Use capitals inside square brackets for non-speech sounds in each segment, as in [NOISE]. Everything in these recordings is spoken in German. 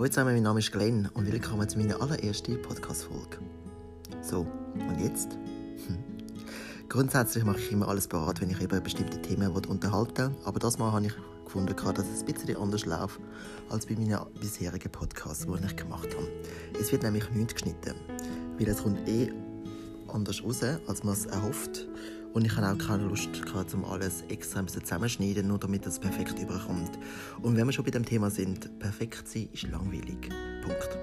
Hallo zusammen, mein Name ist Glenn und willkommen zu meiner allerersten Podcast-Folge. So, und jetzt? Hm. Grundsätzlich mache ich immer alles parat, wenn ich über bestimmte Themen unterhalten will, aber das Mal habe ich gefunden, dass es ein bisschen anders läuft als bei meinen bisherigen Podcasts, die ich gemacht habe. Es wird nämlich nichts geschnitten, weil es kommt eh anders raus, als man es erhofft. Und ich habe auch keine Lust gehabt, um alles extra zusammenschneiden, nur damit es perfekt überkommt. Und wenn wir schon bei dem Thema sind, perfekt sein ist langweilig. Punkt.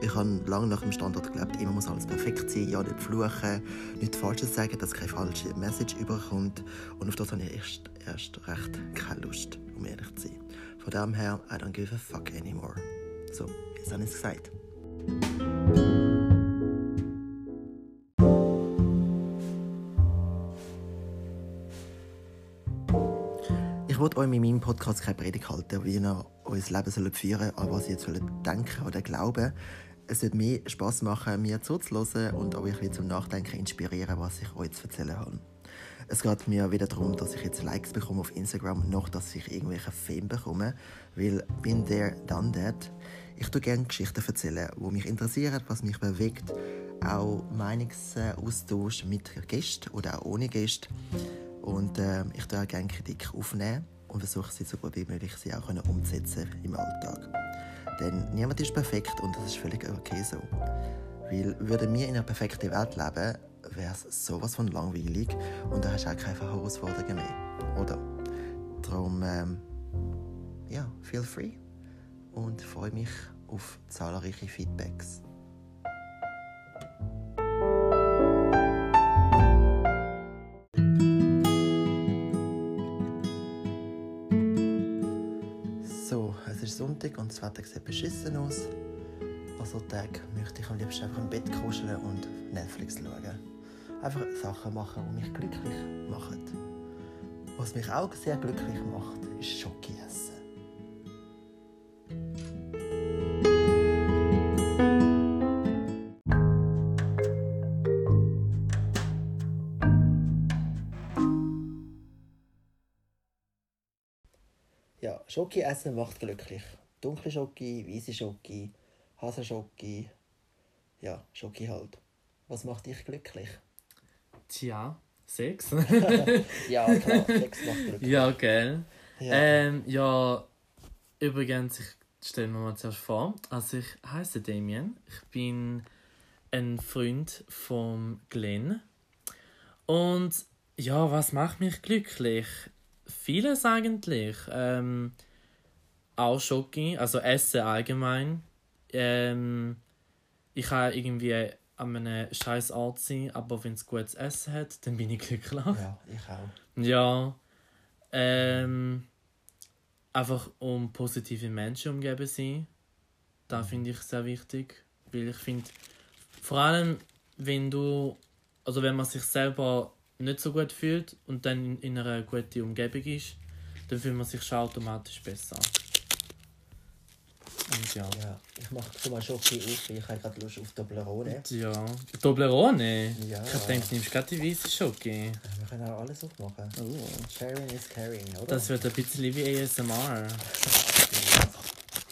Ich habe lange nach dem Standard gelebt, immer muss alles perfekt sein, ja nicht fluchen, nichts Falsches sagen, dass keine falsche Message überkommt. Und auf das habe ich erst, erst recht keine Lust, um ehrlich zu sein. Von dem her, I don't give a fuck anymore. So, jetzt habe ich es gesagt. Euch mit meinem Podcast keine Predigt halten, wie ihr euer Leben sollt führen an was ihr jetzt denken oder glauben Es wird mir Spass machen, mir zuzuhören und euch zum Nachdenken inspirieren, was ich euch zu erzählen habe. Es geht mir wieder darum, dass ich jetzt Likes bekomme auf Instagram, noch dass ich irgendwelche Fame bekomme, weil bin there, done that. Ich tue gerne Geschichten erzählen, die mich interessieren, was mich bewegt, auch Meinungsaustausch mit Gästen oder auch ohne Gäste. Und äh, ich tue auch gerne Kritik aufnehmen und versuche sie so gut wie möglich sie auch umzusetzen im Alltag. Denn niemand ist perfekt und das ist völlig okay so. Weil würden wir in einer perfekten Welt leben, wäre es sowas von langweilig und da hast du auch keine Herausforderungen mehr. Oder? Darum, ähm, ja, feel free und freue mich auf zahlreiche Feedbacks. Sonntag und das Wetter sieht beschissen aus. An so möchte ich am liebsten einfach im Bett kuscheln und Netflix schauen. Einfach Sachen machen, die mich glücklich machen. Was mich auch sehr glücklich macht, ist Schoki essen. Ja, Schoki essen macht glücklich. Dunkle Schoki, weiße Schoki, Hasenschoki. Ja, Schoki halt. Was macht dich glücklich? Tja, Sex. [LAUGHS] ja, klar, Sex macht [LAUGHS] glücklich. ja, gell. Ja. Ähm, ja, übrigens, ich stelle mir mal zuerst vor. Also, ich heiße Damien. Ich bin ein Freund von Glenn. Und ja, was macht mich glücklich? Vieles eigentlich. Ähm, auch Schoki, also Essen allgemein. Ähm, ich kann irgendwie an einem scheiß Ort sein, aber wenn es gutes Essen hat, dann bin ich glücklich. ja, ich auch. Ja. Ähm, einfach um positive Menschen umgeben sein. Da finde ich sehr wichtig. Weil ich finde, vor allem wenn du, also wenn man sich selber nicht so gut fühlt und dann in, in einer guten Umgebung ist, dann fühlt man sich schon automatisch besser. Und ja. Ja, ich mache mal Schoki auf, ich habe gerade Lust auf Toblerone. Ja. Toblerone? Ja. Ich denke, du nimmst gerade die weiße Schoki. Wir können auch alles aufmachen. Oh. Sharing is caring, oder? Das wird ein bisschen wie ASMR.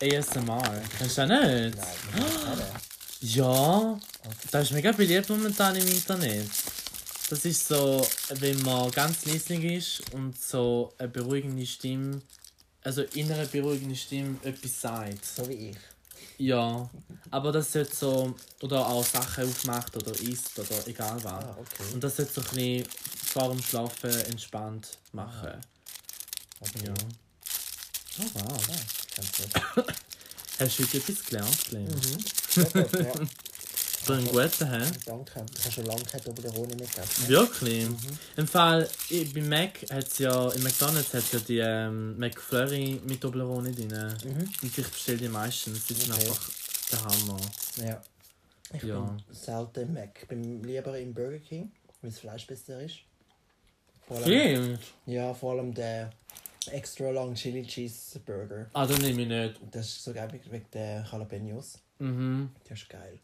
ASMR. [LAUGHS] Kennst du das nicht? Nein, es Ja, das ist mega beliebt momentan im Internet. Das ist so, wenn man ganz leislich ist und so eine beruhigende Stimme, also innere beruhigende Stimme etwas sagt. So wie ich. Ja, aber das sollte so, oder auch Sachen aufmacht oder isst oder egal was. Ah, okay. Und das sollte so ein bisschen vor dem Schlafen entspannt machen. okay. Ja. Oh wow. Ah, ganz gut. [COUGHS] Hast du heute etwas gelernt, Glenn? Mhm. [LAUGHS] Ja, gut, ja. So einen guten, hä? Danke. Ich habe schon lange keine Toblerone mehr gegessen. Wirklich? Im Fall, ich, bei Mac hat's ja, in McDonalds hat ja die ähm, McFlurry mit Toblerone drin. Mhm. Und ich bestelle die meistens. Die sind Okay. einfach der Hammer. Ja. Ich Ja. bin selten im Mac. Ich bin lieber im Burger King, weil das Fleisch besser ist. Vor allem, Stimmt. ja, vor allem der extra long Chili Cheese Burger. Ah, dann nehme ich nicht. Das ist so geil wegen den Jalapenos. Mhm. Das ist geil.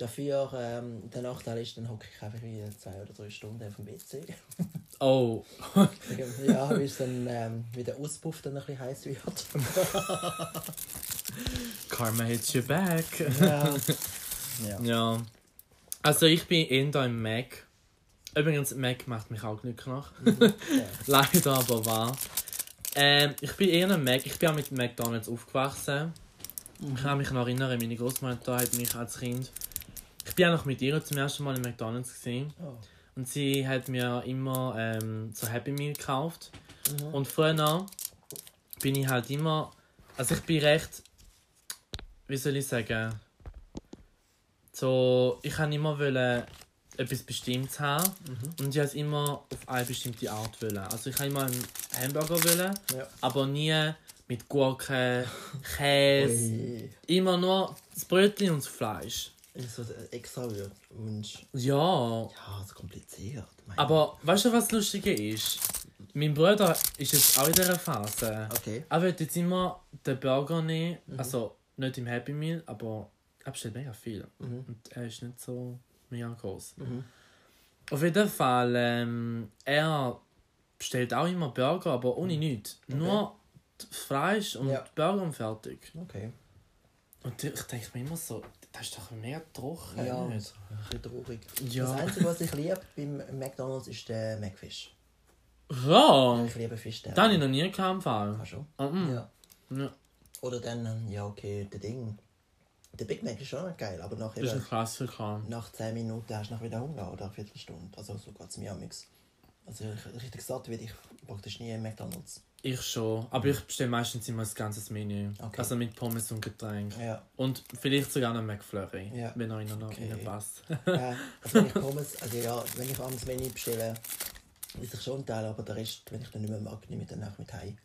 Dafür, ähm, der Nachteil ist, dann hocke ich einfach wie zwei oder drei Stunden auf dem WC. [LAUGHS] Oh. ja, bis dann ähm, wie der Auspuff dann ein bisschen heiß wird. [LAUGHS] Karma hits you back. ja. ja. [LAUGHS] Ja. Also ich bin eher da im Mac. Übrigens, Mac macht mich auch glücklich. ja. Leider aber wahr. Ähm, ich bin eher ein Mac. Ich bin auch mit McDonalds aufgewachsen. Ich kann mich noch erinnern, meine Großmutter hat mich als Kind. Ich bin auch noch mit ihr zum ersten Mal in McDonalds gesehen. Oh. Und sie hat mir immer ähm, so Happy Meal gekauft. Mhm. Und früher bin ich halt immer. Also ich bin recht. Wie soll ich sagen? So, ich kann immer wollen, etwas Bestimmtes haben. Mhm. Und ich habe es immer auf eine bestimmte Art wollen. Also ich habe immer einen Hamburger wollen, Ja. aber nie mit Gurken, [LAUGHS] Käse. Ui. Immer nur das Brötchen und das Fleisch. Ist so ein extra Wunsch. Ja, Ja, so kompliziert. Aber weißt du, was Lustige ist? Mein Bruder ist jetzt auch in dieser Phase. Okay. Er will jetzt immer den Burger nehmen, also nicht im Happy Meal, aber er bestellt mega viel. Mhm. Und er ist nicht so mega groß. Mhm. Auf jeden Fall, ähm, er bestellt auch immer Burger, aber ohne nichts. Nur das Fleisch und Ja. Burger und fertig. Okay. Und ich denke mir immer so, das ist doch mega trocken. Ja, ein bisschen traurig. Ja. Das Einzige, was ich liebe beim McDonalds, ist der McFish. Ja, Ich liebe Fisch. das habe ich noch nie gehabt. Ah, schon? Mhm. Ja. Ja. Oder dann, ähm, ja, okay, der Ding. Der Big Mac ist schon geil, aber nach, Das ist ein Klassiker. nach 10 Minuten hast du noch wieder Hunger oder eine Viertelstunde. Also so geht es mir amix. Also ich- richtig satt werde ich praktisch nie im McDonalds. Ich schon, aber ich bestelle meistens immer ein ganzes Menü. Okay. Also mit Pommes und Getränk. Ja. Und vielleicht sogar noch McFlurry, Ja. wenn einer noch Okay. reinpasst. ja, also wenn ich Pommes, also ja, wenn ich abends Menü bestelle, ist ich schon ein Teil, aber der Rest, wenn ich dann nicht mehr mag, nehme ich dann auch mit heim.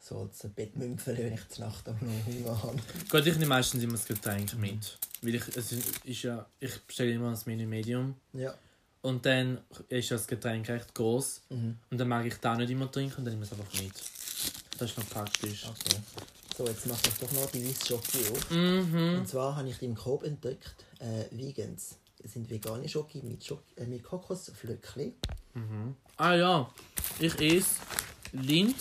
So als Bettmümpfel, wenn ich zur Nacht auch noch [LAUGHS] Hunger habe. Gut, ich nehme meistens immer das Getränk mit. Weil ich, es ist ja, ich bestelle immer das Menü Medium. Ja. Und dann ist das Getränk recht groß Mhm. Und dann mag ich da nicht immer trinken und dann nehme ich es einfach mit. Das ist noch praktisch. Okay. So, jetzt mache ich doch noch die weiße Schoki auf. Mhm. Und zwar habe ich die im Coop entdeckt. Äh, Vegans. Das sind vegane Schoki mit, Schok äh, mit Kokosflöckchen. Ah ja, ich esse Lind,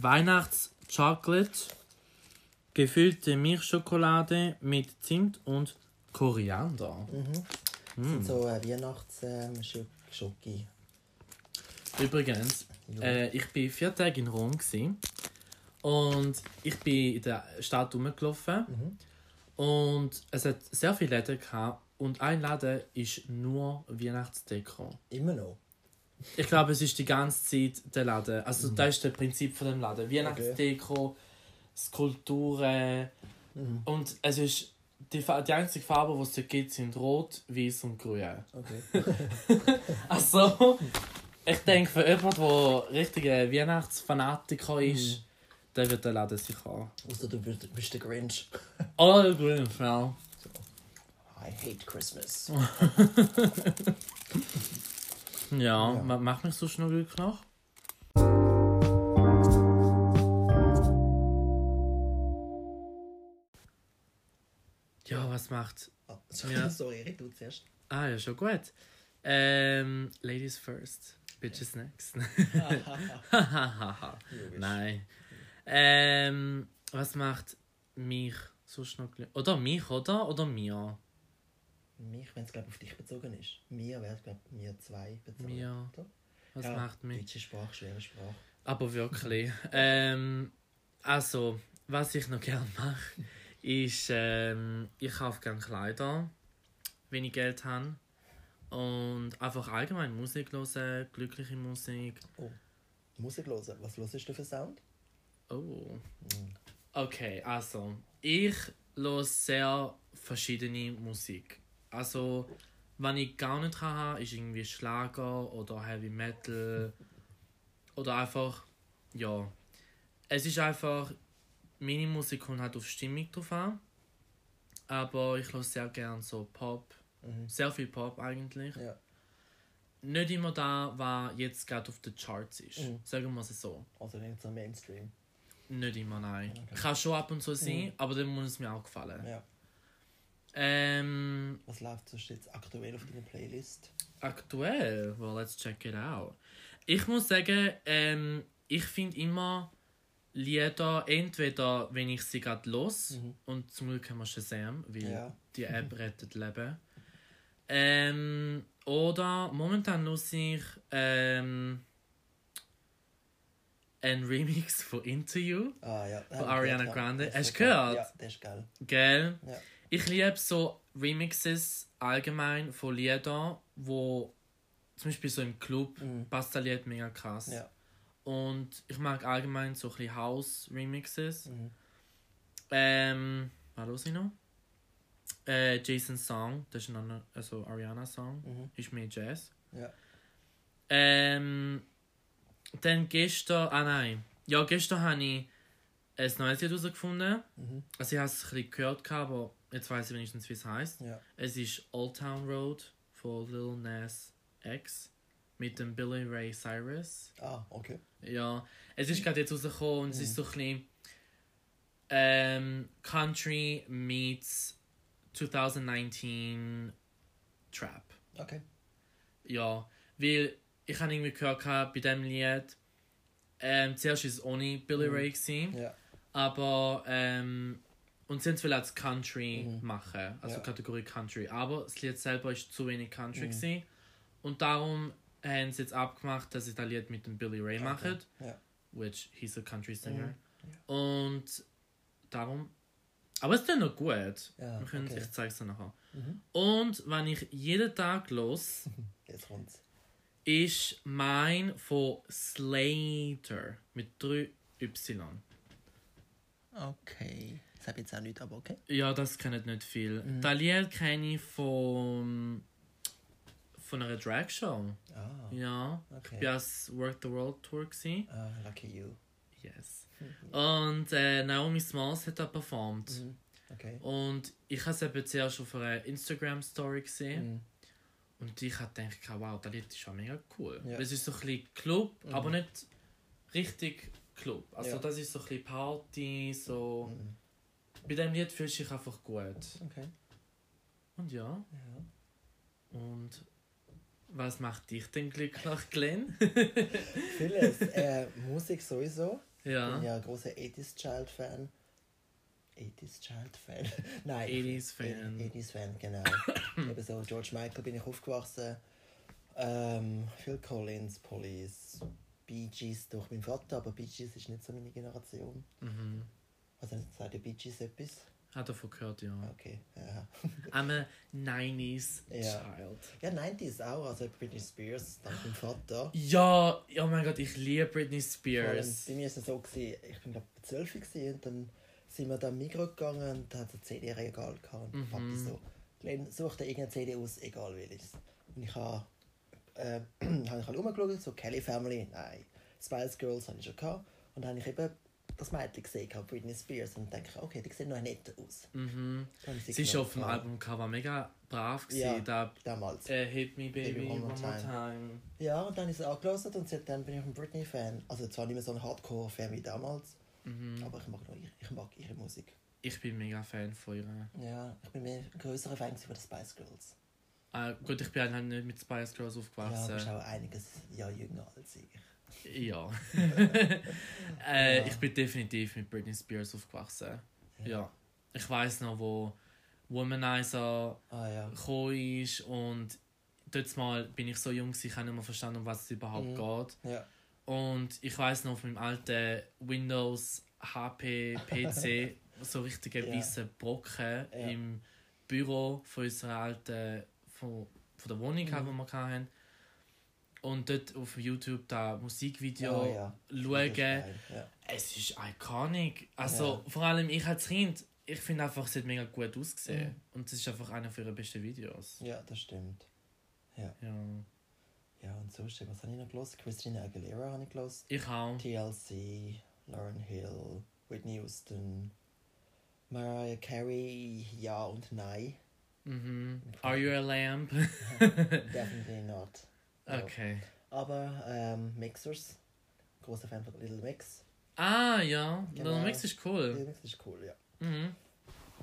Weihnachts-Chocolate, gefüllte Milchschokolade mit Zimt und Koriander. Sind so äh, Weihnachts-Schoki. Übrigens, äh, ich war vier Tage in Rom gewesen, und ich bin in der Stadt rumgelaufen und es hat sehr viele Läden gehabt und ein Laden ist nur Weihnachtsdeko. Immer noch. Ich glaube, es ist die ganze Zeit der Laden. Also Mhm. das ist das Prinzip von dem Laden. Weihnachtsdeko, Skulpturen Mhm. und es ist die, die einzige Farbe, die es dort gibt, sind rot, weiß und grün. Okay. [LAUGHS] Also, ich denke, für jemanden, der richtiger Weihnachtsfanatiker ist, der wird den Laden sicher haben. Außer du bist, der Grinch. [LAUGHS] Oh, grün, ja. I hate Christmas. [LAUGHS] Ja, Ja. ma- macht mich so schnell glücklich noch. Was macht. Ah, sorry, Ja. [LAUGHS] sorry, red du zuerst. Ah, ja, schon gut. Ähm, Ladies first, Bitches next. [LAUGHS] [LAUGHS] Logisch. Nein. Ähm, was macht mich so schnell glücklich? Oder mich, oder? Oder mir? Mich, wenn es auf dich bezogen ist. Mir wäre es glaube mir zwei bezogen. Mir. Oder? Was Ja, macht mich? Deutsche Sprache, schwere Sprache. Aber wirklich. ähm, also, was ich noch gerne mache, ist, ähm, ich kaufe gerne Kleider, wenn ich Geld habe. Und einfach allgemein Musik hören, glückliche Musik. Musik hören. Was hörst du für Sound? Oh. Okay, also, ich höre sehr verschiedene Musik. Also, wenn ich gar nicht habe, ist irgendwie Schlager oder Heavy Metal. Oder einfach, ja. Es ist einfach, meine Musik kommt halt auf Stimmung drauf an. Aber ich höre sehr gerne so Pop. Mhm. Sehr viel Pop eigentlich. Ja. Nicht immer da, was jetzt gerade auf den Charts ist. Mhm. Sagen wir es so. Also nicht so Mainstream. Nicht immer, nein. Okay. Kann schon ab und zu sein, aber dann muss es mir auch gefallen. Ja. Ähm, Was läuft sonst jetzt aktuell auf deiner Playlist? aktuell, well, let's check it out. Ich muss sagen, ähm, ich finde immer Lieder, entweder wenn ich sie gerade los Mhm. und zum Glück haben wir Shazam, weil Ja. die App rettet Leben. Ähm, oder momentan los ich ähm, ein Remix von You. Ah ja. Von Ariana Grande. Das Hast du gehört? Ja, der ist geil. Gell? Ja. Ich liebe so Remixes allgemein von Liedern, wo zum Beispiel so im Club Mhm. passt das Lied mega krass. Ja. Und ich mag allgemein so ein bisschen House-Remixes. Mhm. Ähm, was los ich noch? Äh, Jason's Song, das ist ein also Ariana Song, Mhm. ist mehr Jazz. Ja. Ähm, dann gestern, ah nein, ja gestern habe ich ein neues Lied herausgefunden. Mhm. Also ich habe es ein bisschen gehört, aber jetzt weiß ich wenigstens, wie es heißt. Ja. Es ist Old Town Road von Lil Nas X mit dem Billy Ray Cyrus. Ah, okay. Ja, es ist gerade jetzt rausgekommen und es ist so ein bisschen ähm, Country meets 2019 Trap. Okay. Ja, weil ich habe irgendwie gehört gehabt, bei diesem Lied, ähm, zuerst war es ohne Billy Mhm. Ray, gewesen, Ja. aber ähm, und sie will als Country Mhm. machen, also Ja. Kategorie Country, aber das Lied selber ist zu wenig Country Mhm. gewesen. und darum haben sie jetzt abgemacht, dass sie das Lied mit dem Billy Ray Okay. machen, Ja. which he's a country singer. Mhm. Und darum. Aber es ist dann noch gut. Ja, Wir können, okay. Ich zeige es dir nachher. Mhm. Und wenn ich jeden Tag los, [LAUGHS] Jetzt kommt's. ist mein von Slater mit 3 Y. Okay. Das habe ich jetzt auch nicht, aber okay. Ja, das kennen nicht viel. Mhm. Das Lied kenne ich von, von einer Dragshow. Ah, Ja. Ich okay. war als Work the World Tour. Gewesen. Ah, lucky you. Yes. Und äh, Naomi Smalls hat da performt. Mhm. Okay. Und ich habe es eben zuerst auf einer Instagram-Story gesehen. Mhm. Und ich habe gedacht, wow, das Lied ist schon mega cool. Ja. Es ist so ein bisschen Club, Mhm. aber nicht richtig Club. Also Ja. das ist so ein bisschen Party, so... Mhm. Bei dem Lied fühlst du dich einfach gut. Okay. Und ja, Ja. und was macht dich denn glücklich, Glenn? [LAUGHS] Vieles. äh, Musik sowieso. Ich bin ja, ja ein großer 80s Child Fan. 80s Child Fan? [LAUGHS] Nein. 80s Fan. 80s Fan, genau. [COUGHS] Eben so George Michael bin ich aufgewachsen. Ähm, Phil Collins, Police, Bee Gees durch meinen Vater, aber Bee Gees ist nicht so meine Generation. mhm. Also sagt der Bee Gees etwas? Hat davon gehört, ja. Okay. Ja, [LAUGHS] I'm a 90s Ja. child. ja 90s auch, also Britney Spears, dank meinem Vater. Ja, oh mein Gott, ich liebe Britney Spears. bei mir war es so, gewesen, ich bin glaube ich 12 gewesen, und dann sind wir dann Migros gegangen und hat ein CD-Regal gehabt. Und Mhm. Papi so, Glenn, such dir irgendeine CD aus, egal welches. Und ich habe äh, [CLEARS THROAT] hab ich halt rumgeschaut, so Kelly Family, nein. Spice Girls habe ich schon gehabt. Und dann habe ich eben das Mädchen gesehen, gehabt, Britney Spears, und denke, okay, die sieht noch nett aus. Mhm. Habe ich Sie ist auf dem Albumcover mega brav gewesen. Ja. Da, Damals. äh, Hit Me Baby, Baby, One More Time. Ja, und dann habe ich es angelassen und seitdem bin ich ein Britney-Fan. Also zwar nicht mehr so ein Hardcore-Fan wie damals, Mhm. aber ich mag, noch, ihre- ich mag ihre Musik. Ich bin mega Fan von ihr. Ja, ich bin mehr ein größerer Fan von den Spice Girls. Äh, gut, ich bin halt nicht mit Spice Girls Ja, du bist aufgewachsen. auch einiges Jahr jünger als ich. [LAUGHS] Ja. äh, Ja. Ich bin definitiv mit Britney Spears aufgewachsen. Ja. Ich weiß noch, wo Womanizer Ah ja. ist und dort mal bin ich so jung, ich habe nicht mehr verstanden, um was es überhaupt Mhm. geht. Ja. Und ich weiß noch auf meinem alten Windows HP PC [LAUGHS] so richtige Ja. weiße Brocken Ja. im Büro von unserer alten von, von der Wohnung, Mhm. die wir hatten. Und dort auf YouTube da Musikvideo Ah, ja. Schauen. Ja. Es ist iconic. Also vor allem ich als Kind, ich finde einfach, es hat mega gut ausgesehen. Mhm. Und es ist einfach einer ihrer besten Videos. ja, das stimmt. Ja. Ja, und so stimmt. Was habe ich noch gelost? Christina Aguilera habe ich gelost. Ich auch. TLC, Lauren Hill, Whitney Houston, Mariah Carey, ja und nein. Mhm. Are you a lamp? [LAUGHS] Definitely not. Ja. okay. Aber ähm, Mixers, großer Fan von Little Mix. Ah, ja. Genau. Little Mix ist Little cool. Mix ist cool, ja. Mhm.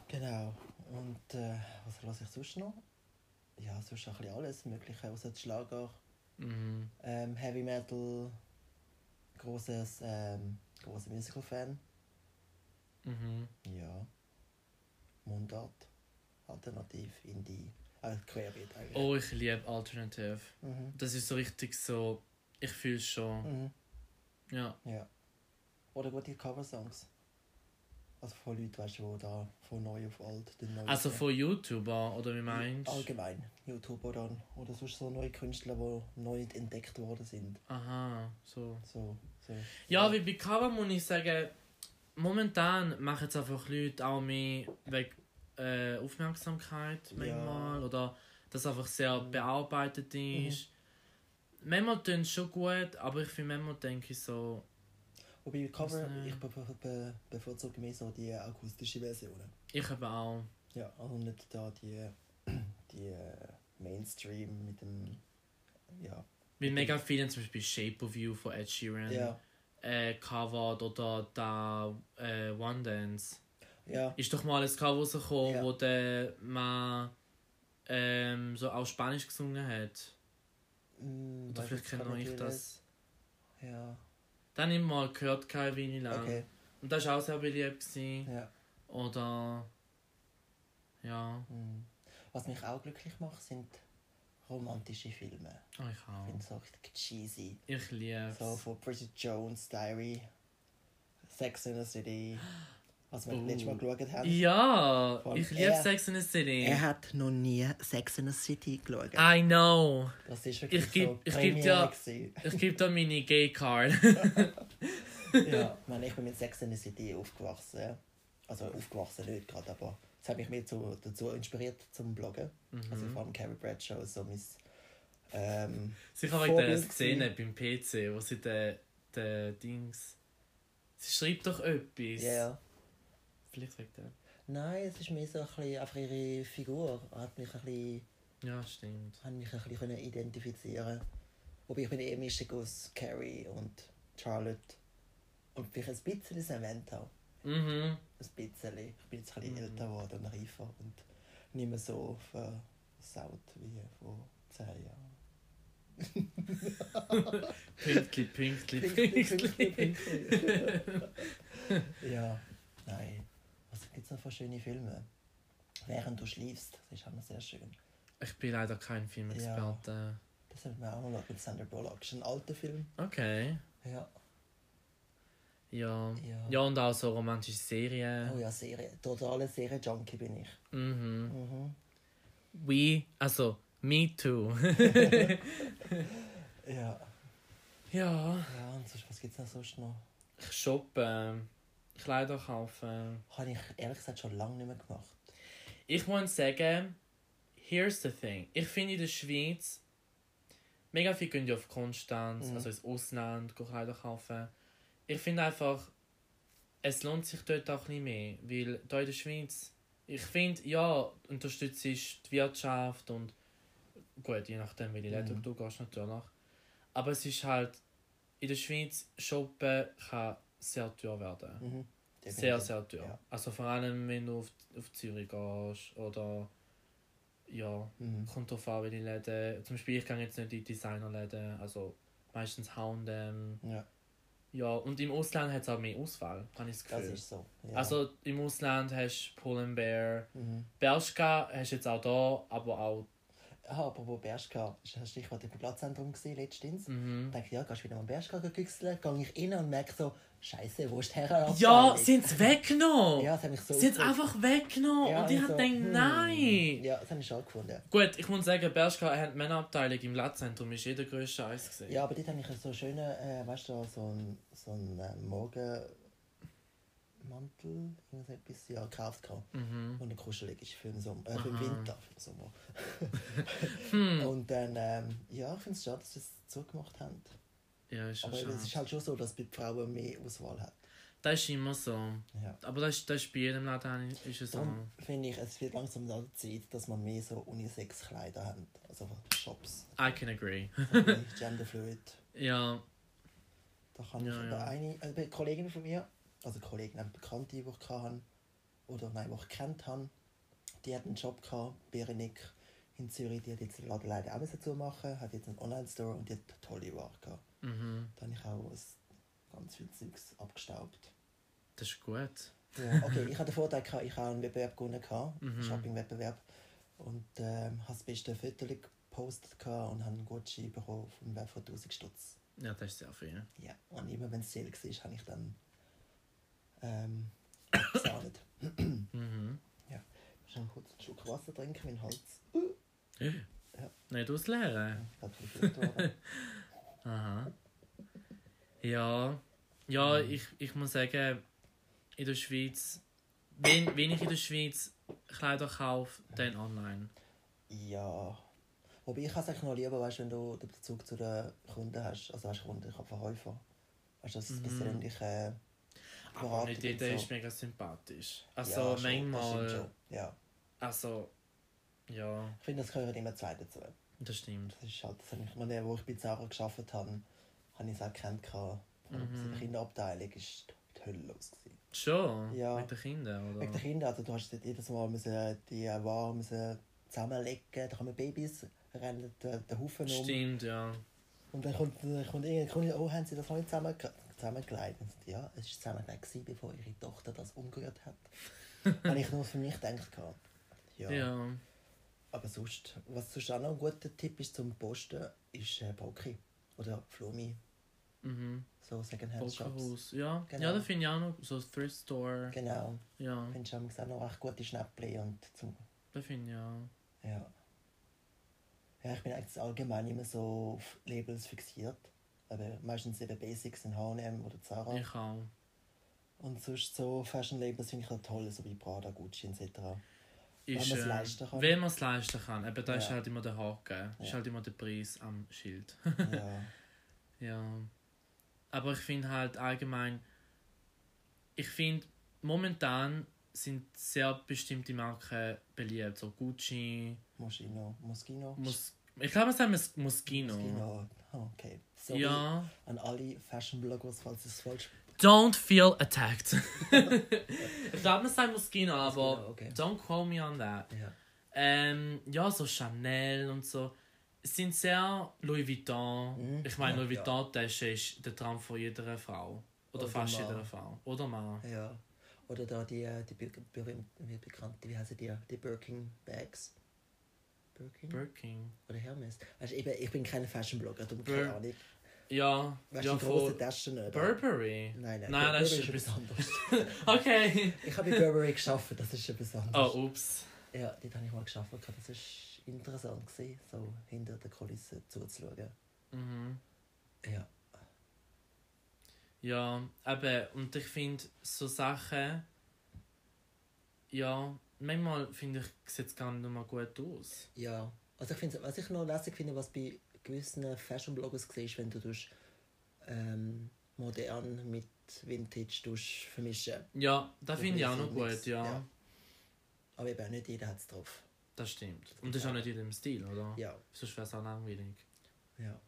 Genau. Und äh, was lasse ich sonst noch? Ja, sonst ein bisschen alles Mögliche, außer Schlager, Mhm. ähm, Heavy Metal, großes, ähm, großer Musical-Fan. Mhm. Ja. Mundart, Alternativ, Indie, äh, Querbeet eigentlich. Oh, ich liebe Alternative. Mhm. Das ist so richtig so. Ich fühle es schon. Mhm. Ja. Ja. Oder gute Coversongs. Also von Leuten, weißt du, die da von neu auf alt den neuen Also von YouTuber, oder wie meinst du? Allgemein. YouTuber dann. Oder sonst so neue Künstler, die neu entdeckt worden sind. Aha, so. So, so. Ja, wie bei Cover muss ich sagen, momentan machen jetzt einfach Leute auch mehr wegen äh, Aufmerksamkeit manchmal. Oder dass einfach sehr bearbeitet ist. Manchmal tun es schon gut, aber ich finde manchmal denke ich so, Wobei bei Cover, ich be be be bevorzuge mehr so die akustische Versionen. ich habe auch. Ja, also nicht da die, [CLEARS THROAT] die äh, Mainstream mit dem. Ja. Weil mega viele zum Beispiel Shape of You von Ed Sheeran Ja. äh, covered oder da äh, One Dance. Ja. Ist doch mal ein Cover rausgekommen, Ja. wo der Mann ähm, so auch Spanisch gesungen hat. Mm, Oder weiss vielleicht kenne ich das. Ja. Dann immer mal gehört, keine Weile lang. Okay. Und das war auch sehr beliebt. Gewesen. Ja. Oder. Ja, Mm. Was mich auch glücklich macht, sind romantische Filme. oh, ich Ich auch. finde es so richtig cheesy. Ich liebe So von Bridget Jones Diary, Sex in the City. [GASPS] Was wir Oh. letztes Mal geschaut haben. Ja, allem ich liebe Sex in the City. Er hat noch nie Sex in the City geschaut. I know. Das ist wirklich Ich geb- so ich geb. Ich gebe da meine Gay Card. [LAUGHS] ja, ich, meine, ich bin mit Sex in the City aufgewachsen. Also aufgewachsen nicht gerade, aber es hat mich mehr zu, dazu inspiriert zum Bloggen. Also Mhm. vor allem Carrie Bradshaw, so mein... Ähm, Sicher wegen der Vorbild Szene beim PC, wo sie den, den Dings. Sie schreibt doch etwas. ja, ja. Vielleicht wegen der. Nein, es ist mehr so ein bisschen, einfach ihre Figur. Hat mich ein bisschen, Ja, stimmt. hat mich ein bisschen können identifizieren Wobei ich bin eh Mischung aus Carrie und Charlotte. Und vielleicht ein bisschen Samantha. Mhm. Ein bisschen. Ich bin jetzt ein bisschen Mhm. älter geworden und reifer und nicht mehr so versaut wie vor 10 Jahren. [LAUGHS] Pünktli, Pünktli, pünktli. pünktli, [LAUGHS] ja, nein. Es noch für schöne Filme? Während du schläfst, das ist auch noch sehr schön. Ich bin leider kein Filmexperte. Das haben wir auch noch mit Sandra Bullock. Das ist ein alter Film. Okay. Ja. Ja. Ja. Ja, und auch so romantische Serien. Oh ja, Serie. Totale Serie-Junkie bin ich. Mhm. Mhm. We, also, me too. [LAUGHS] Ja. ja. Ja, und sonst, was gibt es noch sonst noch? Ich shoppe. Kleider kaufen. Habe ich ehrlich gesagt schon lange nicht mehr gemacht. Ich muss sagen, here's the thing. Ich finde in der Schweiz, mega viel gehen ja auf Konstanz, Mhm. also ins Ausland, Kleider kaufen. Ich finde einfach, es lohnt sich dort auch nicht mehr, weil da in der Schweiz, ich finde, ja, unterstützt die Wirtschaft und gut, je nachdem, welche Läden Mhm. du gehst natürlich. Aber es ist halt, in der Schweiz shoppen kann sehr teuer werden. Mhm. Sehr, sehr teuer. Ja. Also vor allem, wenn du auf, auf Zürich gehst oder ja, Mhm. kommt drauf an, welche Läden. Zum Beispiel, ich gehe jetzt nicht in Designerläden, also meistens H&M. Ja, Ja, und im Ausland hat es auch mehr Auswahl, habe ich das das Gefühl. ist so. Ja. Also im Ausland hast du Pull Bear. Mhm. Bershka hast du jetzt auch da, aber auch... Ah, apropos Bershka, das Stichwort im Platzzentrum gesehen letztens. Mhm. Ich denke, ja, gehst du wieder mal Bershka güchseln? Gehe ich rein und merke so, Scheiße, wo ist die Herrenabteilung? Ja, sind sie weggenommen! Ja, das hat mich so Sie es aufgeregt. einfach weggenommen! Ja, und ich so, gedacht, hm. nein! Ja, das habe ich schon gefunden. Gut, ich muss sagen, Bershka hat die Männerabteilung im Lattzentrum ist jeder grösste Scheiß gesehen. Ja, aber dort habe ich so schönen, äh, weißt du, so einen so einen, äh, Morgenmantel, irgendetwas, ja, gekauft. gehabt. Mhm. Und kuschelig ist für den, Sommer, äh, für den. Winter, für den Sommer. [LAUGHS] Hm. Und dann, ähm, ja, ich finde es schade, dass sie es zugemacht haben. Ja, ist schon Aber schade. es ist halt schon so, dass die Frauen mehr Auswahl hat. Das ist immer so. Ja. Aber das, das ist bei jedem Laden ist es so. Darum finde ich, es wird langsam an der Zeit, dass man mehr so Unisex-Kleider hat. Also Shops. I can agree. So [LAUGHS] Genderfluid. Ja, Da kann Ja, ich ja. eine, eine Kollegin von mir, also Kollegin, eine Bekannte, die ich hatte, oder nein, die ich kennt habe, die hat einen Shop gehabt, Berenik in Zürich, die hat jetzt den Laden leider auch müssen zumachen, hat jetzt einen Online-Store und die hat tolle Ware gehabt. Mhm. Da habe ich auch ganz viel Zeugs abgestaubt. Das ist gut. Ja, okay, ich hatte den Vorteil, gehabt, ich habe einen Wettbewerb gewonnen, gehabt, Mhm. einen Shopping-Wettbewerb. Und ähm, habe das beste Foto gepostet und habe einen Gutschein bekommen vom Wert von 1000 Stutz. Ja, das ist sehr viel. Ja, und immer wenn es Sale war, habe ich dann ähm, abgesahnet. Mhm. [CLEARS THROAT] Ich muss kurz einen Schluck Wasser trinken, mein Hals Nicht ausleeren. hat verführt worden. Aha. Ja, ja ich, ich muss sagen, in der Schweiz, wenn, wenn ich in der Schweiz Kleider kaufe, dann online. ja. Wobei ich es eigentlich noch lieber, weißt, wenn du den Bezug zu den Kunden hast. Also weißt, Kunden, ich habe Verkäufer. Weißt du, das Mhm. persönliche äh, Aber jeder so. ist mega sympathisch. Also Ja, schon, manchmal. Ja, also, ja, ich finde, das gehört immer zwei dazu. das stimmt. Das ist halt, das habe ich, meine, wo ich bei Zara gearbeitet habe, habe ich es auch gekannt. Mhm. Der Kinderabteilung war die Hölle los. Gewesen. Schon? Ja. Mit den Kindern, oder? Wegen den Kindern, also du hast jedes Mal müssen die Ware müssen zusammenlegen, da kommen Babys, rennen den, den Haufen um. Stimmt, ja. Und dann kommt, kommt irgendein Kunde, oh, haben sie das noch nicht zusammen, zusammengelegt? Und ja, es war zusammengelegt, bevor ihre Tochter das umgerührt hat. [LAUGHS] habe ich nur für mich gedacht. Ja. Ja. Aber sonst, was sonst auch noch ein guter Tipp ist zum Posten, ist äh, Poki oder Flumi, Mhm. so Secondhand-Shops. Pokerhaus. Ja, Genau. ja, da finde ich auch noch so Thrift Store. Genau, Ja, findest du auch noch recht gute Schnäppchen und zum da finde ich auch. Ja. Ja, ich bin eigentlich allgemein immer so auf Labels fixiert. Aber meistens eben Basics in H&M oder Zara. Ich auch. Und sonst so Fashion-Labels finde ich auch toll, so wie Prada, Gucci etc. Ist, man es äh, leisten kann. Wenn man es leisten kann. Eben, da ist Ja. halt immer der Haken. Ist Ja. halt immer der Preis am Schild. [LAUGHS] ja. ja. Aber ich finde halt allgemein, ich finde, momentan sind sehr bestimmte Marken beliebt. So Gucci, Moschino, Moschino. Mus ich glaube, es heißt Moschino. Moschino. Okay. Sorry Ja. an alle Fashion-Bloggers, falls es falsch Don't feel attacked. [LAUGHS] ich glaube, es sagt Moschino, aber okay. don't quote me on that. Ja. Ähm, ja, so Chanel und so. Sind sehr Louis Vuitton. Mhm. Ich meine, Ja, Louis ja. Vuitton-Tasche ist der Traum von jeder Frau. Oder, Oder fast jeder Frau. Oder Mann. ja. Oder da die, äh, die be- berühmt, wie bekannte, wie heißen die? Die Birkin Bags. Birkin? Birkin. Oder Hermes. Weißt, du, ich bin kein Fashion-Blogger, darum Bir- keine Ahnung. Ja, Weißt ja von Taschen nicht? Burberry. Nein, nein, Nein, das ist etwas- anderes. [LAUGHS] Okay. ich habe bei Burberry geschafft, das ist etwas anderes. Oh, ups. Ja, dort habe ich mal geschafft. Das war interessant, gewesen, so hinter der Kulisse zuzuschauen. Mhm. Ja. Ja, eben, und ich finde, so Sachen, ja, manchmal finde ich, sieht es gar nicht mal gut aus. Ja. Also ich finde, was ich noch lässig finde, was bei gewissen Fashion-Bloggers siehst, wenn du tust, ähm, modern mit Vintage tust, vermischen. Ja, das finde ich auch noch gut, ja. ja. Aber eben auch nicht jeder hat es drauf. Das stimmt. Und das ist auch nicht in dem Stil, oder? Ja. Sonst wäre es auch langweilig. Ja.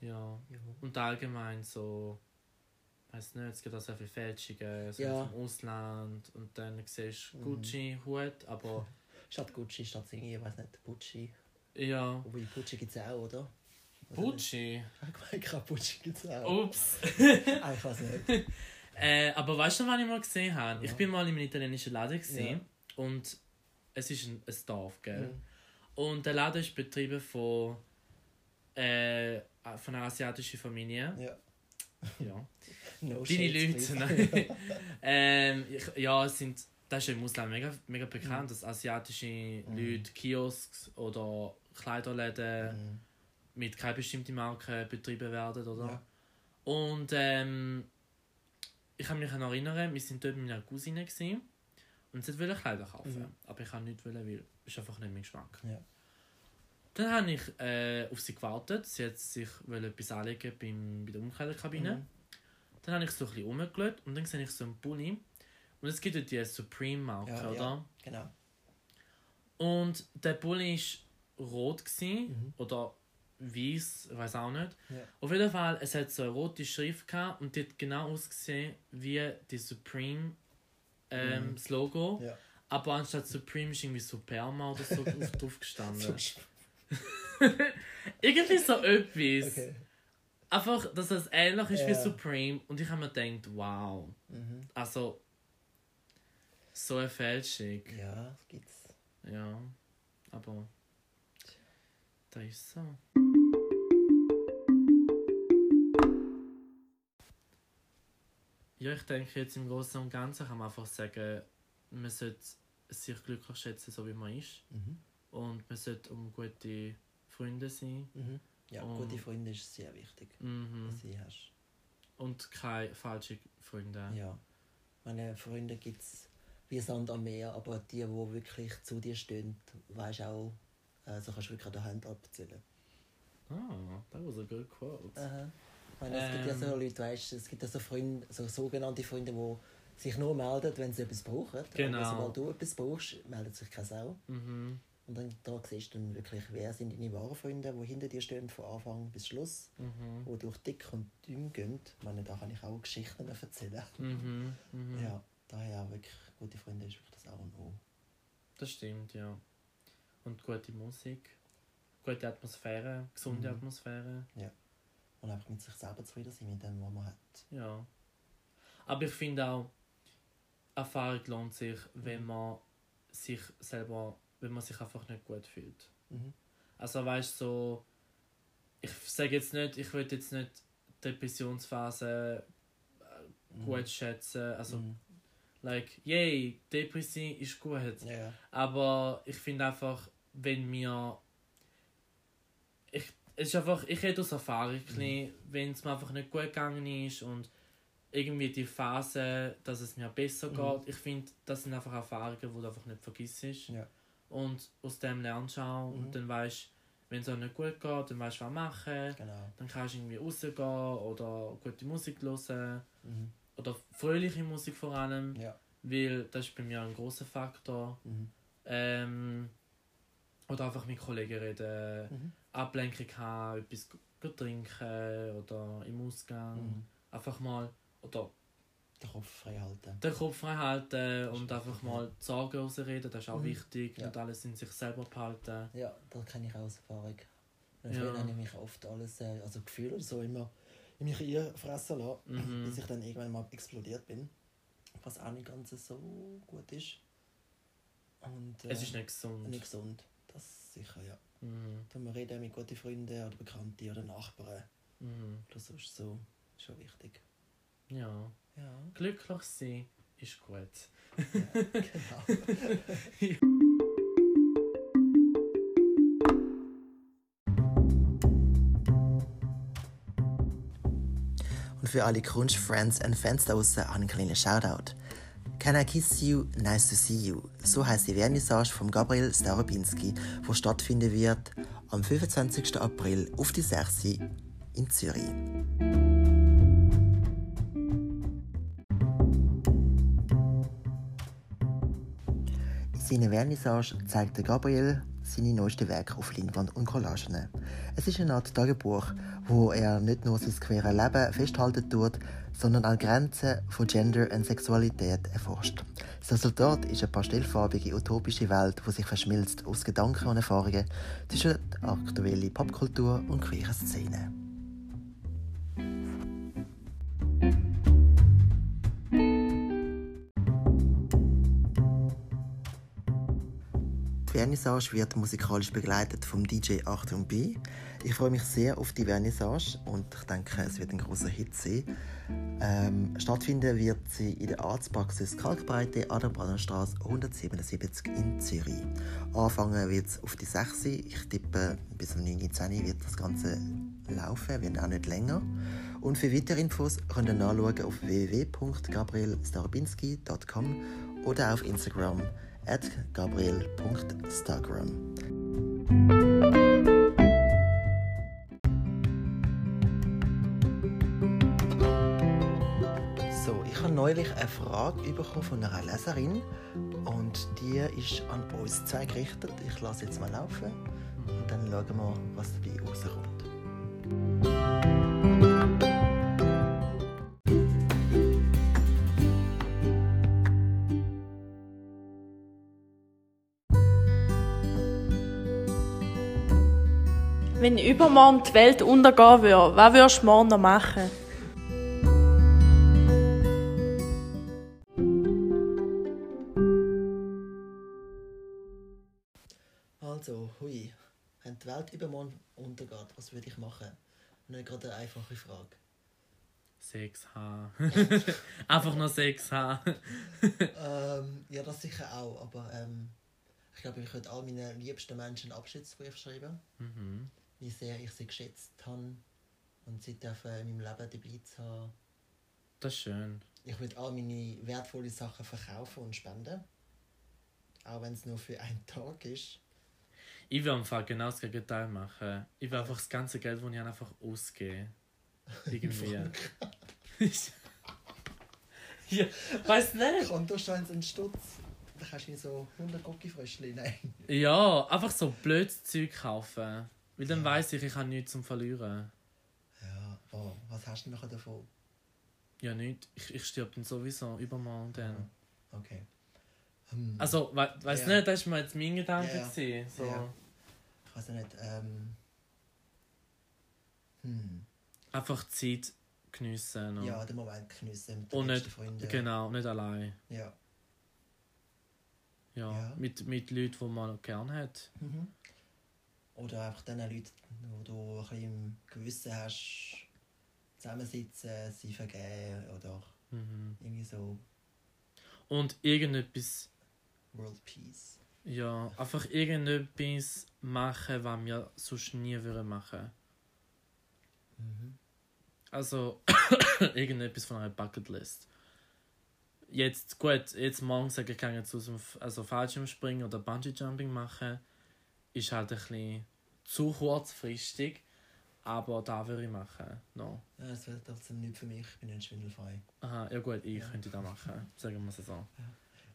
Ja. ja. Und allgemein so, weiß nicht, es gibt auch sehr viele Fälschungen, so Ja. vom Ausland und dann siehst du Mhm. Gucci, Hut, aber [LAUGHS] Statt Gucci, statt irgendwie, ich weiß nicht, Gucci. ja. Wobei Gucci gibt es auch, oder? Gucci? [LAUGHS] Ich glaube, Gucci gibt es auch. Ups. [LAUGHS] Ah, ich weiß nicht. Äh, aber weißt du, was ich mal gesehen habe? Ich Ja. bin mal in einem italienischen Laden gewesen, Ja. und es ist ein, ein Dorf, gell? Mhm. Und der Laden ist betrieben von, äh, von einer asiatischen Familie. Ja. [LAUGHS] Ja. No Deine Leute, nein. [LAUGHS] ähm, ich, ja, es sind, das ist im Ausland mega, mega bekannt, dass asiatische Mhm. Leute Kiosks oder Kleiderläden Mhm. mit keiner bestimmten Marke betrieben werden, oder? Ja. Und ähm, ich kann mich noch erinnern, wir sind dort mit meiner Cousine gewesen, und sie wollte Kleider kaufen. Mhm. Aber ich kann nicht, wollen, weil es einfach nicht mein Geschmack. Ja. Dann habe ich äh, auf sie gewartet. Sie hat sich etwas anlegen beim, bei der Umkleidekabine. Mhm. Dann habe ich so ein bisschen und dann sehe ich so einen Pulli. Und es gibt ja die Supreme-Marke, Ja, ja. oder? Genau. Und der Pulli war rot gewesen, Mhm. oder weiß, ich weiß auch nicht. Ja. Auf jeden Fall, es hat so eine rote Schrift gehabt und die hat genau ausgesehen wie die Supreme ähm, Mhm. das Logo, Ja. Aber anstatt Supreme ist irgendwie Superma oder so [LAUGHS] auf- drauf gestanden. [LAUGHS] irgendwie so etwas. okay. Einfach, dass es ähnlich ist wie Ja. Supreme. Und ich habe mir gedacht, wow. Mhm. Also, so eine Fälschung. Ja, das gibt's. Ja, aber da ist so. Ja, ich denke jetzt im Großen und Ganzen kann man einfach sagen, man sollte sich glücklich schätzen, so wie man ist. Mhm. Und man sollte um gute Freunde sein. Mhm. Ja, Um- gute Freunde ist sehr wichtig, Mhm. dass du hast. Und keine falschen Freunde. Ja. Meine Freunde gibt es wie Sand am Meer, aber die, die wirklich zu dir stehen, weißt auch, also kannst du wirklich an der Hand abzählen. Ah, that was a good quote. Aha. Ich meine, es gibt ja so Ähm. Leute, weißt, es gibt ja so Freunde, so sogenannte Freunde, die sich nur melden, wenn sie etwas brauchen. Genau. Aber sobald du etwas brauchst, meldet sich keine Sau. Mhm. Und dann da siehst du dann wirklich, wer sind deine wahren Freunde, die hinter dir stehen, von Anfang bis Schluss, Mhm. die durch dick und dünn gehen. Ich meine, da kann ich auch Geschichten erzählen. Mhm. Mhm. Ja, daher wirklich, gute Freunde ist wirklich das A und O. Das stimmt, ja. Und gute Musik, gute Atmosphäre, gesunde Mhm. Atmosphäre, Und einfach mit sich selber zufrieden sein, mit dem, was man hat. ja. Aber ich finde auch, Erfahrung lohnt sich, wenn man sich selber, wenn man sich einfach nicht gut fühlt. Mhm. Also weißt du, so, ich sage jetzt nicht, ich will jetzt nicht Depressionsphase äh, gut schätzen, also Mhm. like, yay, Depression ist gut. Ja. Aber ich finde einfach, wenn wir. Ich, es ist einfach, ich rede aus Erfahrung, mhm. wenn es mir einfach nicht gut gegangen ist und irgendwie die Phase, dass es mir besser Mhm. geht, ich finde, das sind einfach Erfahrungen, die du einfach nicht vergisst. Ja. Und aus dem lernst du auch Mhm. und dann weißt wenn es auch nicht gut geht, dann weißt du, was machen. Genau. Dann kannst du irgendwie rausgehen oder gute Musik hören. Mhm. Oder fröhliche Musik vor allem, Ja. weil das ist bei mir ein großer Faktor. Mhm. Ähm, oder einfach mit Kollegen reden, Mhm. Ablenkung haben, etwas trinken oder im Ausgang. Mhm. Einfach mal, oder Den Kopf frei halten. den Kopf frei halten und ist einfach mal die Sorgen rausreden, das ist auch Mhm. wichtig. Ja. Nicht alles in sich selber behalten. Ja, das kenne ich auch aus Erfahrung. Ja. Früher habe ich mich oft alles, äh, also Gefühle oder so immer in mich fressen lassen, Mhm. bis ich dann irgendwann mal explodiert bin. Was auch nicht ganz so gut ist. Und, äh, Es ist nicht gesund. nicht gesund. Das sicher, ja. Mhm. Wenn wir reden mit guten Freunden oder Bekannten oder Nachbarn Mhm. oder sonst so, ist schon wichtig. Ja. Ja, Glücklich sein ist gut. ja genau. Und für alle Kunst-Friends and Fans da draußen einen kleinen Shoutout. Can I Kiss You? Nice to see you. So heißt die Vernissage von Gabriel Starobinski, wo stattfinden wird am 25. April auf die 6 in Zürich. Seiner Vernissage zeigt der Gabriel seine neuesten Werke auf Leinwand und Collagen. Es ist eine Art Tagebuch, wo er nicht nur sein queere Leben festhalten tut, sondern auch Grenzen von Gender und Sexualität erforscht. Das Resultat ist eine pastellfarbige, utopische Welt, die sich verschmilzt aus Gedanken und Erfahrungen zwischen aktueller Popkultur und queeren Szenen. Vernissage wird musikalisch begleitet vom DJ Achtung B. Ich freue mich sehr auf die Vernissage und ich denke, es wird ein großer Hit sein. Ähm, stattfinden wird sie in der Arztpraxis Kalkbreite an der Brannenstraße 177 in Zürich. Anfangen wird es auf die 6. Ich tippe, bis um 9.10 Uhr wird das Ganze laufen, wird auch nicht länger. Und für weitere Infos könnt ihr nachschauen auf www.gabrielstarobinski.com oder auf Instagram at gabriel.stagram. So, ich habe neulich eine Frage bekommen von einer Leserin und die ist an uns zwei gerichtet. Ich lasse jetzt mal laufen und dann schauen wir, was dabei rauskommt. Wenn übermorgen die Welt untergehen würde, was würdest du morgen noch machen? Also, hui. Wenn die Welt übermorgen untergeht, was würde ich machen? Nicht gerade eine einfache Frage. 6H. [LAUGHS] Einfach nur 6H. [LAUGHS] ähm, ja, das sicher auch, aber ähm, ich glaube, ich würde all meinen liebsten Menschen einen Abschiedsbrief schreiben, Mhm. Wie sehr ich sie geschätzt habe und sie dürfen in meinem Leben dabei zu haben. Das ist schön. Ich würde all meine wertvollen Sachen verkaufen und spenden. Auch wenn es nur für einen Tag ist. Ich will einfach genau das Gegenteil machen. Ich will einfach das ganze Geld, das ich habe, einfach ausgeben. Irgendwie. [LAUGHS] [LAUGHS] ja, weiß nicht. Kontostand ein Stutz. Da kannst du mir so 100 Guckifröschchen nehmen. Ja, einfach so blödes Zeug kaufen. Weil dann Ja. weiß ich, ich habe nichts zum Verlieren. Ja, oh, was hast du nachher davon? Ja, nicht. Ich, ich sterbe dann sowieso übermorgen dann. Okay. Hm. Also, we weißt Ja. nicht, das war jetzt mein Gedanke. Ja, ja. gewesen, So. Ja. Ich weiß ja nicht. Ähm, hm. Einfach Zeit geniessen. Und, Ja, den Moment geniessen mit den und nicht, Freunden. genau, nicht allein. Ja. Ja, Ja. Mit, mit Leuten, die man gerne hat. Mhm. Oder einfach den Leuten, wo du ein bisschen im Gewissen hast, zusammensitzen, sie vergeben oder Mhm. irgendwie so Und irgendetwas, World Peace. ja, einfach irgendetwas machen, was wir sonst nie würden machen. Mhm. Also, [COUGHS] irgendetwas von einer Bucketlist. Jetzt, gut, jetzt morgen sage ich, ich kann jetzt aus dem also Fallschirmspringen oder Bungee Jumping machen. Ist halt ein bisschen zu kurzfristig. Aber da würde ich machen. No. Ja, das wäre trotzdem nicht für mich, ich bin nicht schwindelfrei. Aha, ja gut, ich Ja. könnte das machen. Sagen wir es so.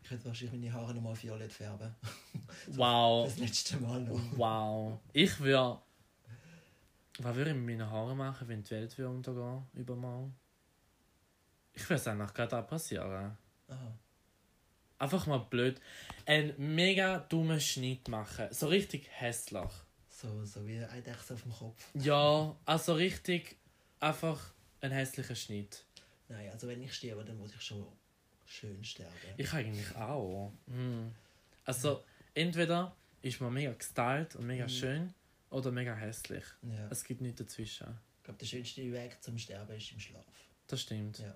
Ich könnte wahrscheinlich meine Haare nochmal violett färben. [LAUGHS] Wow. Das letzte Mal noch. Wow. Ich würde. Was würde ich mit meinen Haaren machen, wenn die Welt würde untergehen übermorgen? Ich würde es eigentlich gerade passieren. Aha. Einfach mal blöd. Einen mega dummen Schnitt machen. So richtig hässlich. So, so wie ein Dechse auf dem Kopf. Ja, also richtig einfach ein hässlicher Schnitt. Nein, also wenn ich sterbe, dann muss ich schon schön sterben. Ich eigentlich auch. Hm. Also, entweder ist man mega gestylt und mega Mhm. schön oder mega hässlich. Ja. Es gibt nichts dazwischen. Ich glaube, der schönste Weg zum Sterben ist im Schlaf. Das stimmt. Ja.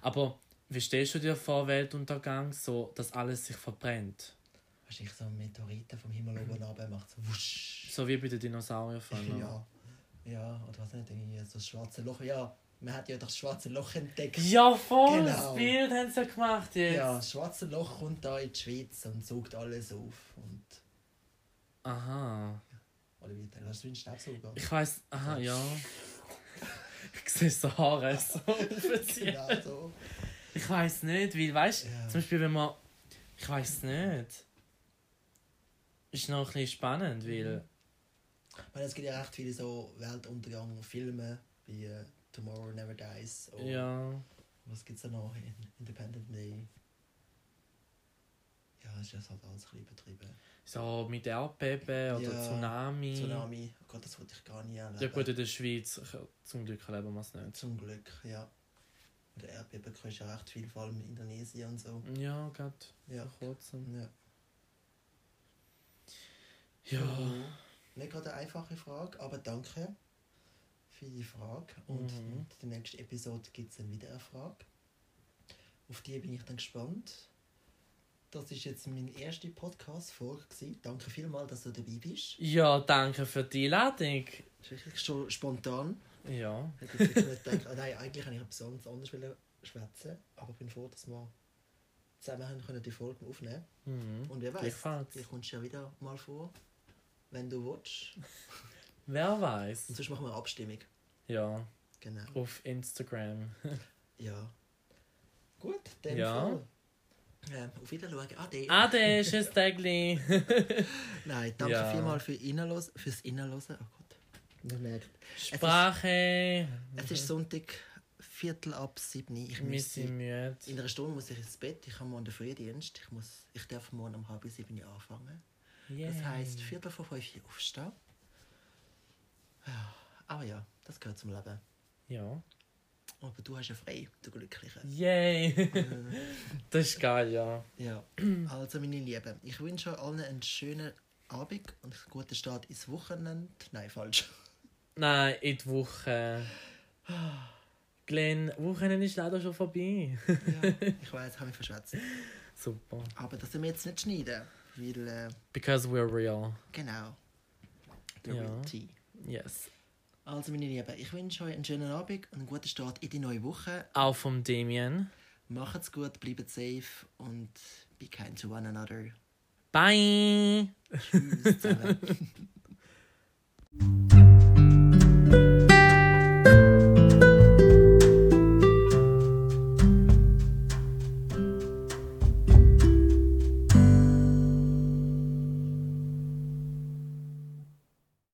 Aber wie stellst du dir vor, Weltuntergang, so, dass alles sich verbrennt? Wahrscheinlich so ein Meteoriten vom Himmel oben runter macht so wusch. So wie bei den Dinosaurierfilmen. [LAUGHS] Ja. Ja, oder was nicht, irgendwie so das schwarze Loch. Ja, man hat ja das schwarze Loch entdeckt. Ja, voll! Genau. Das Bild haben sie ja gemacht jetzt. Ja, das schwarze Loch kommt da in die Schweiz und saugt alles auf. Und, Aha. oder wie, hast du einen Staubsauger? Ich weiß, aha, ja. [LAUGHS] Ich sehe so Haare so. [LAUGHS] Genau so. Ich weiß nicht, weil, weißt du, Ja. zum Beispiel, wenn man. Ich weiß nicht. Ist noch ein bisschen spannend, weil. Ich meine, es gibt ja recht viele so Weltuntergang-Filme wie äh, Tomorrow Never Dies. Oder Ja. Was gibt es da noch? In- Independent Day. Ja, ist ja halt alles ein bisschen übertrieben. So mit Erdbeben oder Ja, Tsunami. Tsunami, oh Gott, das wollte ich gar nicht erleben. Ja, gut, in der Schweiz. Ich- Zum Glück erleben wir es nicht. Zum Glück, ja. Oder Erdbeben kriegst du ja recht viel, vor allem in Indonesien und so. Ja, gerade Ja. vor kurzem. ja. Ja. Nicht gerade eine einfache Frage, aber danke für die Frage. Und Mhm. in der nächsten Episode gibt es dann wieder eine Frage. Auf die bin ich dann gespannt. Das ist jetzt meine erste Podcast-Folge. Danke vielmals, dass du dabei bist. Ja, danke für die Einladung. Das ist wirklich schon spontan. Ja. Hätte ich nicht gedacht. Ah, nein, eigentlich wollte ich etwas anderes schwätzen. Aber ich bin froh, dass wir zusammen haben können die Folgen aufnehmen Mhm. Und wer weiß, vielleicht kommst du ja wieder mal vor, wenn du willst. Wer weiß. Und sonst machen wir eine Abstimmung. Ja, Genau. auf Instagram. [LAUGHS] Ja. Gut, dann Ja. Fall. Ähm, auf Wiedersehen. Ade. Ade, [LAUGHS] tschüss, Degli. [LAUGHS] Nein, danke Ja. vielmals für Innenlos, fürs Innenlosen. Oh Gott. Man merkt. Sprache. Es ist Sonntag, Viertel ab sieben. Ich sind müde. in einer Stunde muss ich ins Bett. Ich habe morgen den Frühdienst. Ich, muss, ich darf morgen um halb sieben anfangen. Das Yay. heisst, Viertel vor fünf aufstehen. Ja, aber ja, das gehört zum Leben. Ja. Aber du hast ja frei, du Glückliche. Yay! [LAUGHS] das ist geil, ja. Ja, [CLEARS THROAT] also meine Lieben, ich wünsche euch allen einen schönen Abend und einen guten Start ins Wochenende. Nein, falsch. Nein, in die Woche. [SIGHS] Glenn, Wochenende ist leider schon vorbei. Ja, [LAUGHS] ich weiß, habe mich verschwätzt. Super. Aber das müssen wir jetzt nicht schneiden, weil, äh, Because we're real. genau, der Ja. Real Tea. Yes. Also meine Lieben, ich wünsche euch einen schönen Abend und einen guten Start in die neue Woche. Auch vom Damien. Macht's gut, bleibt safe und be kind to one another. Bye! Tschüss. [LAUGHS]